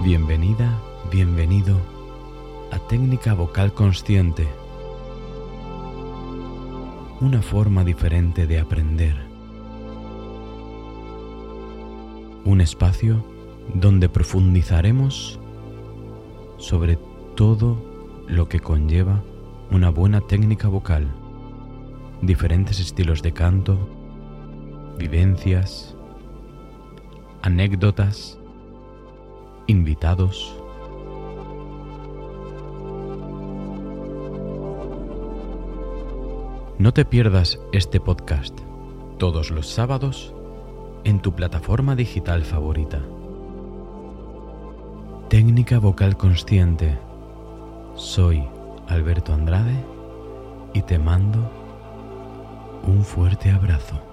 Bienvenida, bienvenido a Técnica Vocal Consciente. Una forma diferente de aprender. Un espacio donde profundizaremos sobre todo lo que conlleva una buena técnica vocal, diferentes estilos de canto, vivencias, anécdotas, invitados. No te pierdas este podcast todos los sábados en tu plataforma digital favorita. Técnica vocal consciente. Soy Alberto Andrade y te mando un fuerte abrazo.